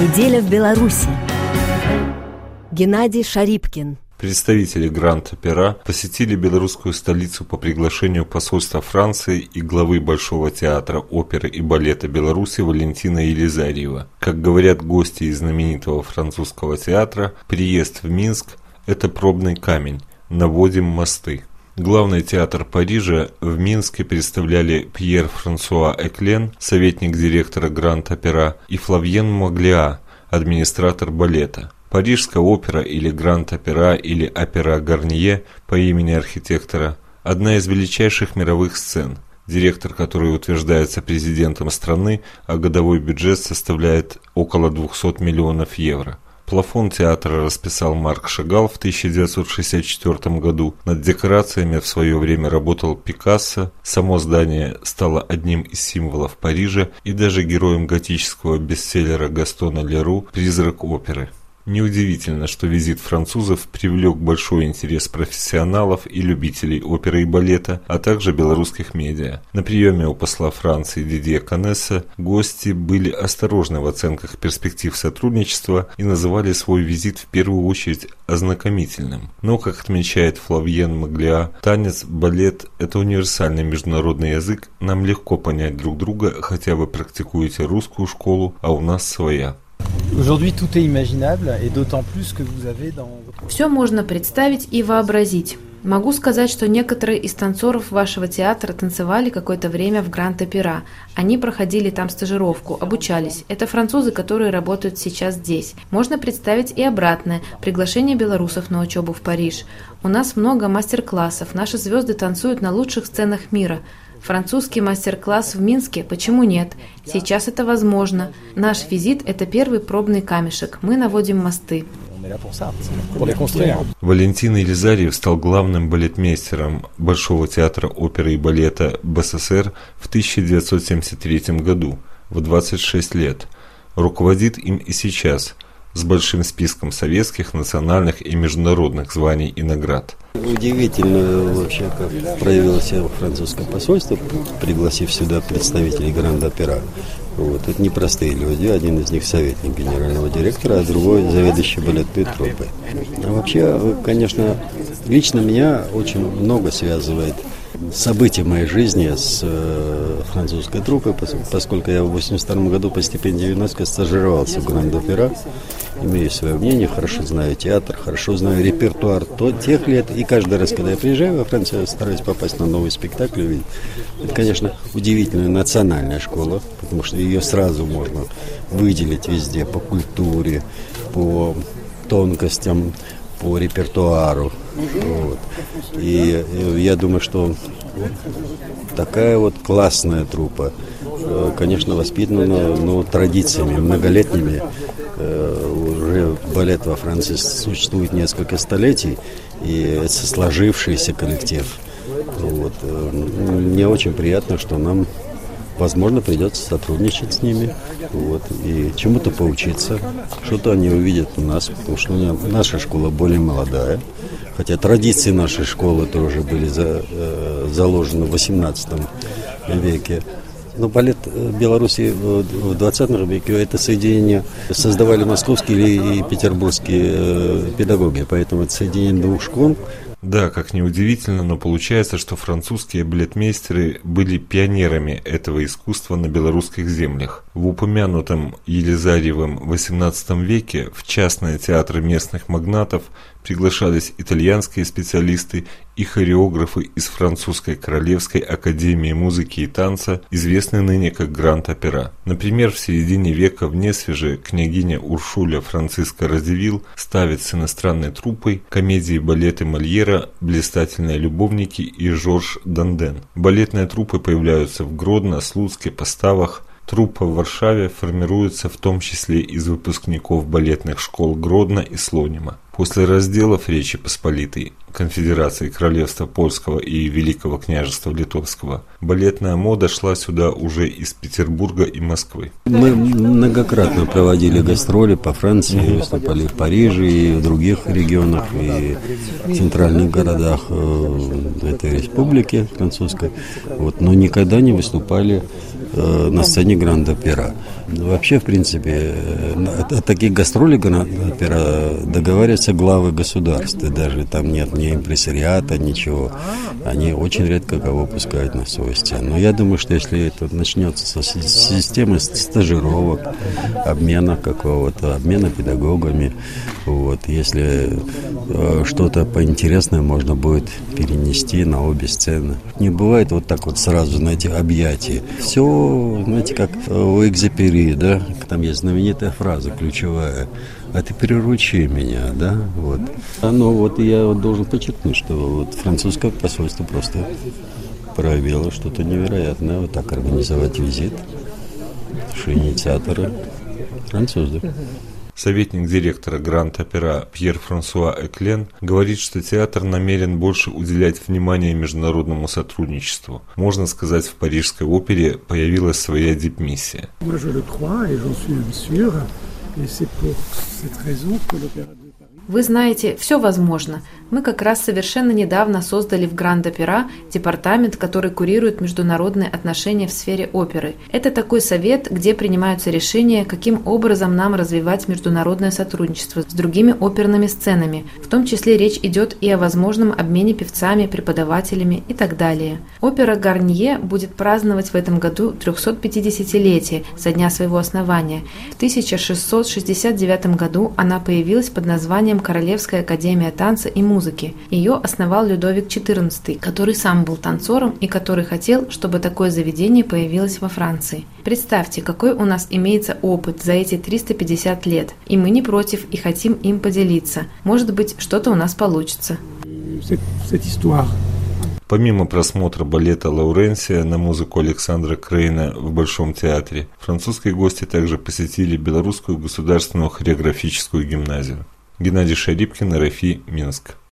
Неделя в Беларуси. Геннадий Шарипкин. Представители Гранд-Опера посетили белорусскую столицу по приглашению посольства Франции и главы Большого театра оперы и балета Беларуси Валентина Елизарьева. Как говорят гости из знаменитого французского театра, приезд в Минск – это пробный камень, наводим мосты. Главный театр Парижа в Минске представляли Пьер Франсуа Эклен, советник директора Гранд-Опера, и Флавьен Маглиа, администратор балета. Парижская опера или Гранд-Опера или Опера Гарнье по имени архитектора – одна из величайших мировых сцен, директор которой утверждается президентом страны, а годовой бюджет составляет около 200 миллионов евро – Плафон театра расписал Марк Шагал в 1964 году. Над декорациями в свое время работал Пикассо. Само здание стало одним из символов Парижа и даже героем готического бестселлера Гастона Леру «Призрак оперы». Неудивительно, что визит французов привлек большой интерес профессионалов и любителей оперы и балета, а также белорусских медиа. На приеме у посла Франции Дидье Канесса гости были осторожны в оценках перспектив сотрудничества и называли свой визит в первую очередь ознакомительным. Но, как отмечает Флавьен Маглиа, танец, балет – это универсальный международный язык, нам легко понять друг друга, хотя вы практикуете русскую школу, а у нас своя. Все можно представить и вообразить. Могу сказать, что некоторые из танцоров вашего театра танцевали какое-то время в Гранд-Опера. Они проходили там стажировку, обучались. Это французы, которые работают сейчас здесь. Можно представить и обратное – приглашение белорусов на учебу в Париж. У нас много мастер-классов, наши звезды танцуют на лучших сценах мира. Французский мастер-класс в Минске? Почему нет? Сейчас это возможно. Наш визит – это первый пробный камешек. Мы наводим мосты. Валентин Елизарьев стал главным балетмейстером Большого театра оперы и балета БССР в 1973 году, в 26 лет. Руководит им и сейчас – с большим списком советских, национальных и международных званий и наград. Удивительно вообще, как проявило себя французское посольство, пригласив сюда представителей Гранд-Опера. Вот. Это непростые люди. Один из них советник генерального директора, а другой заведующий балетной труппой. А вообще, конечно, лично меня очень много связывает события моей жизни с э, французской труппой, поскольку я в 82 году по стипендии ЮНЕСКО стажировался в Гранд-Опера имею свое мнение, хорошо знаю театр, хорошо знаю репертуар то, тех лет. И каждый раз, когда я приезжаю во Францию, я стараюсь попасть на новый спектакль. Увидеть. Это, конечно, удивительная национальная школа, потому что ее сразу можно выделить везде по культуре, по тонкостям, по репертуару. Вот. И, и я думаю, что такая вот классная трупа, э, конечно, воспитана но традициями многолетними Э, уже балет во Франции существует несколько столетий, и это сложившийся коллектив. Вот. Э, мне очень приятно, что нам, возможно, придется сотрудничать с ними вот, и чему-то поучиться. Что-то они увидят у нас, потому что наша школа более молодая. Хотя традиции нашей школы тоже были за, э, заложены в XVIII веке. Но ну, балет э, Беларуси в 20 веке это соединение создавали московские и петербургские э, педагоги, поэтому это соединение двух школ. Да, как ни удивительно, но получается, что французские балетмейстеры были пионерами этого искусства на белорусских землях. В упомянутом Елизарьевым XVIII веке в частные театры местных магнатов приглашались итальянские специалисты и хореографы из французской Королевской академии музыки и танца, известной ныне как Гранд-Опера. Например, в середине века в Несвеже княгиня Уршуля Франциска Радивил ставит с иностранной труппой комедии балеты Мольера «Блистательные любовники» и Жорж Данден. Балетные труппы появляются в Гродно, Слуцке, Поставах, Труппа в Варшаве формируется в том числе из выпускников балетных школ Гродно и Слонима. После разделов Речи Посполитой конфедерации Королевства Польского и Великого княжества Литовского, балетная мода шла сюда уже из Петербурга и Москвы. Мы многократно проводили гастроли по Франции, выступали в Париже и в других регионах, и в центральных городах э, этой республики французской, вот, но никогда не выступали э, на сцене Гранд-Опера. Вообще, в принципе, э, о таких гастролей Гранд-Опера договариваются главы государств, даже там нет ни импрессариата, ничего. Они очень редко кого пускают на свою сцену. Но я думаю, что если это начнется со системы стажировок, обмена какого-то, обмена педагогами, вот, если э, что-то поинтересное можно будет перенести на обе сцены. Не бывает вот так вот сразу, знаете, объятия. Все, знаете, как у Экзепери, да, там есть знаменитая фраза ключевая а ты приручи меня, да, вот. А, ну вот я вот должен подчеркнуть, что вот французское посольство просто проявило что-то невероятное, вот так организовать визит, что инициаторы французы. Советник директора Гранд-Опера Пьер Франсуа Эклен говорит, что театр намерен больше уделять внимание международному сотрудничеству. Можно сказать, в Парижской опере появилась своя дипмиссия. Вы знаете, все возможно. Мы как раз совершенно недавно создали в Гранд-Опера департамент, который курирует международные отношения в сфере оперы. Это такой совет, где принимаются решения, каким образом нам развивать международное сотрудничество с другими оперными сценами. В том числе речь идет и о возможном обмене певцами, преподавателями и так далее. Опера Гарнье будет праздновать в этом году 350-летие со дня своего основания. В 1669 году она появилась под названием Королевская академия танца и музыки. Ее основал Людовик XIV, который сам был танцором и который хотел, чтобы такое заведение появилось во Франции. Представьте, какой у нас имеется опыт за эти 350 лет, и мы не против и хотим им поделиться. Может быть, что-то у нас получится. Помимо просмотра балета Лауренсия на музыку Александра Крейна в Большом театре, французские гости также посетили Белорусскую государственную хореографическую гимназию. Геннадий Шарипкин, РФИ, Минск.